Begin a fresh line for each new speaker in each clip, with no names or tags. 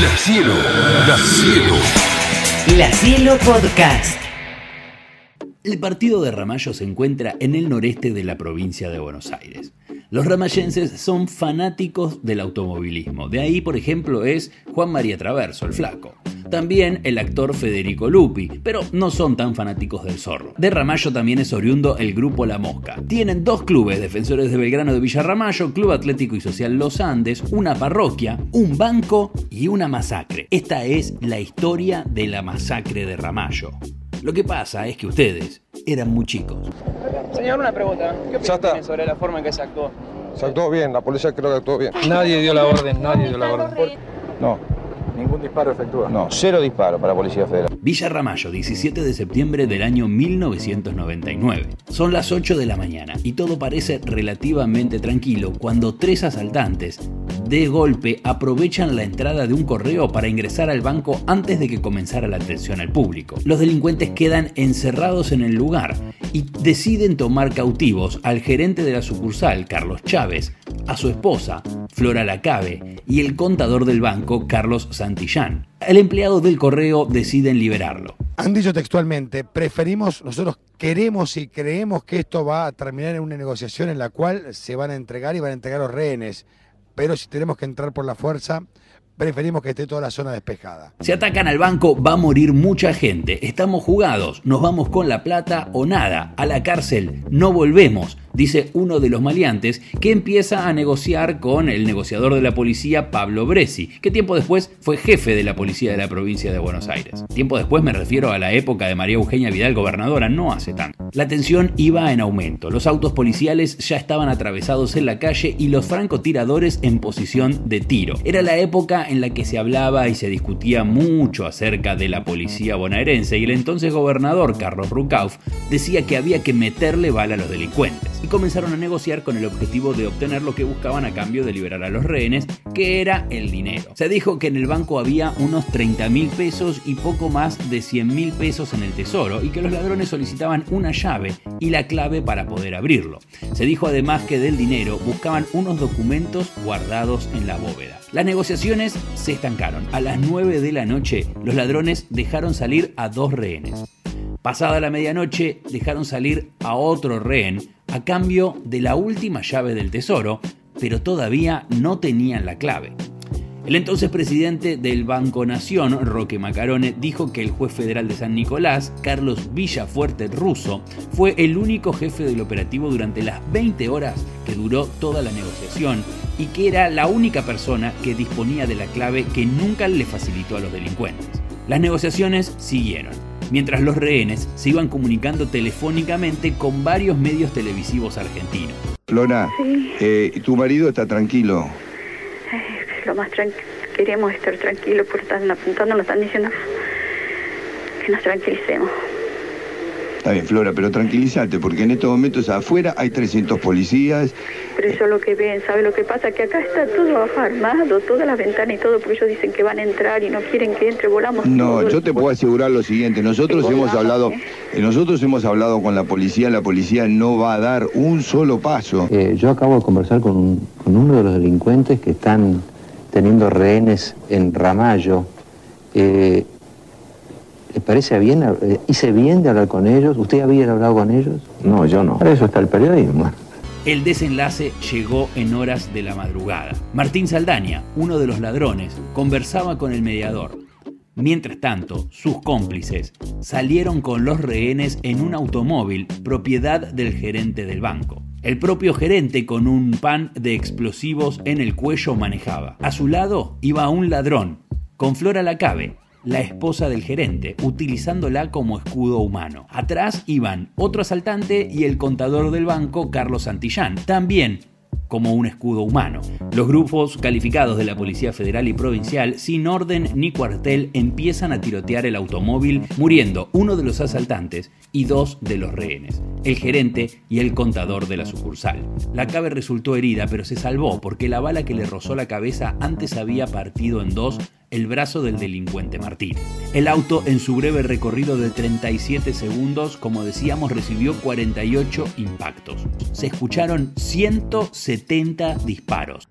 La Cielo, La Cielo.
La Cielo Podcast.
El partido de Ramallo se encuentra en el noreste de la provincia de Buenos Aires. Los ramayenses son fanáticos del automovilismo. De ahí, por ejemplo, es Juan María Traverso, el flaco. También el actor Federico Lupi, pero no son tan fanáticos del zorro. De Ramallo también es oriundo el grupo La Mosca. Tienen dos clubes, Defensores de Belgrano de Villa Ramallo, Club Atlético y Social Los Andes, una parroquia, un banco y una masacre. Esta es la historia de la masacre de Ramallo. Lo que pasa es que ustedes eran muy chicos.
Señor, una pregunta. ¿Qué opinión tiene sobre la forma en que se actuó?
Se actuó bien, la policía creo que actuó bien.
Nadie dio la orden, nadie dio la orden.
No,
Ningún disparo efectuado.
no, cero disparo para Policía Federal.
Villa Ramallo, 17 de septiembre del año 1999. Son las 8 de la mañana y todo parece relativamente tranquilo cuando tres asaltantes de golpe aprovechan la entrada de un correo para ingresar al banco antes de que comenzara la atención al público. Los delincuentes quedan encerrados en el lugar y deciden tomar cautivos al gerente de la sucursal, Carlos Chávez, a su esposa, Flora Lacabe, y el contador del banco, Carlos Santillán. El empleado del correo deciden liberarlo.
Han dicho textualmente, preferimos, nosotros queremos y creemos que esto va a terminar en una negociación en la cual se van a entregar y van a entregar los rehenes, pero si tenemos que entrar por la fuerza, preferimos que esté toda la zona despejada.
Si atacan al banco va a morir mucha gente. Estamos jugados. Nos vamos con la plata o nada. A la cárcel no volvemos, dice uno de los maleantes que empieza a negociar con el negociador de la policía Pablo Bresi, que tiempo después fue jefe de la policía de la provincia de Buenos Aires. Tiempo después me refiero a la época de María Eugenia Vidal gobernadora, no hace tanto. La tensión iba en aumento. Los autos policiales ya estaban atravesados en la calle y los francotiradores en posición de tiro. Era la época en la que se hablaba y se discutía mucho acerca de la policía bonaerense y el entonces gobernador Carlos Rucauf decía que había que meterle bala a los delincuentes y comenzaron a negociar con el objetivo de obtener lo que buscaban a cambio de liberar a los rehenes, que era el dinero. Se dijo que en el banco había unos 30 mil pesos y poco más de 100 mil pesos en el tesoro y que los ladrones solicitaban una llave y la clave para poder abrirlo. Se dijo además que del dinero buscaban unos documentos guardados en la bóveda. Las negociaciones se estancaron. A las 9 de la noche los ladrones dejaron salir a dos rehenes. Pasada la medianoche dejaron salir a otro rehén a cambio de la última llave del tesoro, pero todavía no tenían la clave. El entonces presidente del Banco Nación, Roque Macarone, dijo que el juez federal de San Nicolás, Carlos Villafuerte Russo, fue el único jefe del operativo durante las 20 horas que duró toda la negociación y que era la única persona que disponía de la clave que nunca le facilitó a los delincuentes. Las negociaciones siguieron, mientras los rehenes se iban comunicando telefónicamente con varios medios televisivos argentinos.
Flora, eh, tu marido está tranquilo.
lo más tranquilo. Queremos estar tranquilos porque están apuntando, nos están diciendo que nos tranquilicemos.
Está bien, Flora, pero tranquilízate, porque en estos momentos afuera hay 300 policías.
Pero eso es lo que ven, ¿sabe lo que pasa? Que acá está todo armado, todas las ventanas y todo, porque ellos dicen que van a entrar y no quieren que entre, volamos.
No, yo te puedo asegurar lo siguiente, nosotros hemos hablado,
¿eh?
eh, nosotros hemos hablado con la policía, la policía no va a dar un solo paso.
Eh, yo acabo de conversar con, un- con uno de los delincuentes que están teniendo rehenes en Ramallo. Eh, ¿Le parece bien? eh, ¿Hice bien de hablar con ellos? ¿Usted había hablado con ellos?
No, yo no.
Para eso está el periodismo.
El desenlace llegó en horas de la madrugada. Martín Saldaña, uno de los ladrones, conversaba con el mediador. Mientras tanto, sus cómplices salieron con los rehenes en un automóvil propiedad del gerente del banco. El propio gerente con un pan de explosivos en el cuello manejaba. A su lado iba un ladrón, con Flora Lacabe, la esposa del gerente, utilizándola como escudo humano. Atrás iban otro asaltante y el contador del banco, Carlos Santillán, también como un escudo humano. Los grupos calificados de la Policía Federal y Provincial, sin orden ni cuartel, empiezan a tirotear el automóvil, muriendo uno de los asaltantes y dos de los rehenes, el gerente y el contador de la sucursal. La cabe resultó herida, pero se salvó porque la bala que le rozó la cabeza antes había partido en dos el brazo del delincuente Martín. El auto, en su breve recorrido de 37 segundos, como decíamos, recibió 48 impactos. Se escucharon 170 disparos.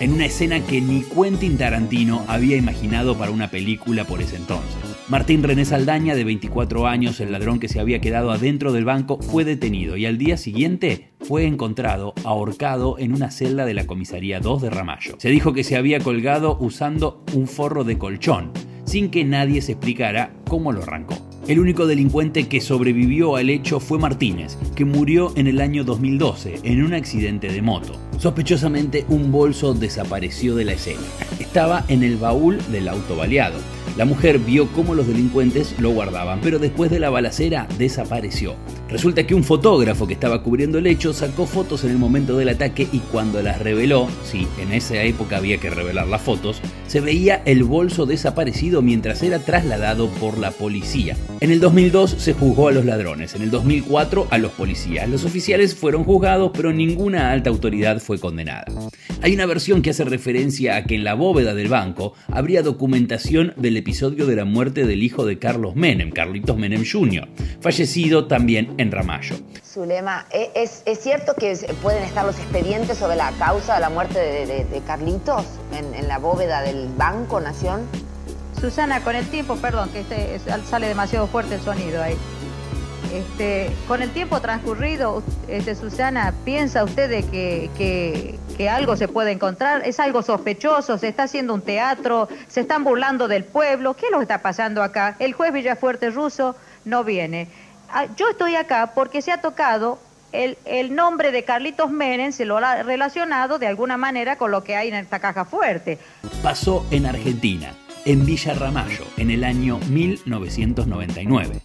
En una escena que ni Quentin Tarantino había imaginado para una película por ese entonces. Martín René Saldaña, de 24 años, el ladrón que se había quedado adentro del banco, fue detenido y al día siguiente fue encontrado ahorcado en una celda de la comisaría 2 de Ramallo. Se dijo que se había colgado usando un forro de colchón, sin que nadie se explicara cómo lo arrancó. El único delincuente que sobrevivió al hecho fue Martínez, que murió en el año 2012 en un accidente de moto. Sospechosamente un bolso desapareció de la escena. Estaba en el baúl del auto baleado. La mujer vio cómo los delincuentes lo guardaban, pero después de la balacera desapareció. Resulta que un fotógrafo que estaba cubriendo el hecho sacó fotos en el momento del ataque y cuando las reveló, sí, en esa época había que revelar las fotos, se veía el bolso desaparecido mientras era trasladado por la policía. En el 2002 se juzgó a los ladrones, en el 2004 a los policías. Los oficiales fueron juzgados, pero ninguna alta autoridad fue condenada. Hay una versión que hace referencia a que en la bóveda del banco habría documentación del episodio de la muerte del hijo de Carlos Menem, Carlitos Menem Jr., fallecido también en Ramallo.
Zulema, ¿e-, ¿es, ¿es cierto que pueden estar los expedientes sobre la causa de la muerte de, Carlitos en, en, la bóveda del Banco Nación?
Susana, con el tiempo, perdón, que este, sale demasiado fuerte el sonido ahí. Este, con el tiempo transcurrido, este, Susana, ¿piensa usted de que, que, que, algo se puede encontrar? ¿Es algo sospechoso? ¿Se está haciendo un teatro? ¿Se están burlando del pueblo? ¿Qué es lo que está pasando acá? El juez Villafuerte Ruso no viene. Ah, yo estoy acá porque se ha tocado el, el, nombre de Carlitos Menem, se lo ha relacionado de alguna manera con lo que hay en esta caja fuerte.
Pasó en Argentina, en Villa Ramallo, en el año 1999.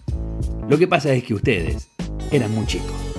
Lo que pasa es que ustedes eran muy chicos.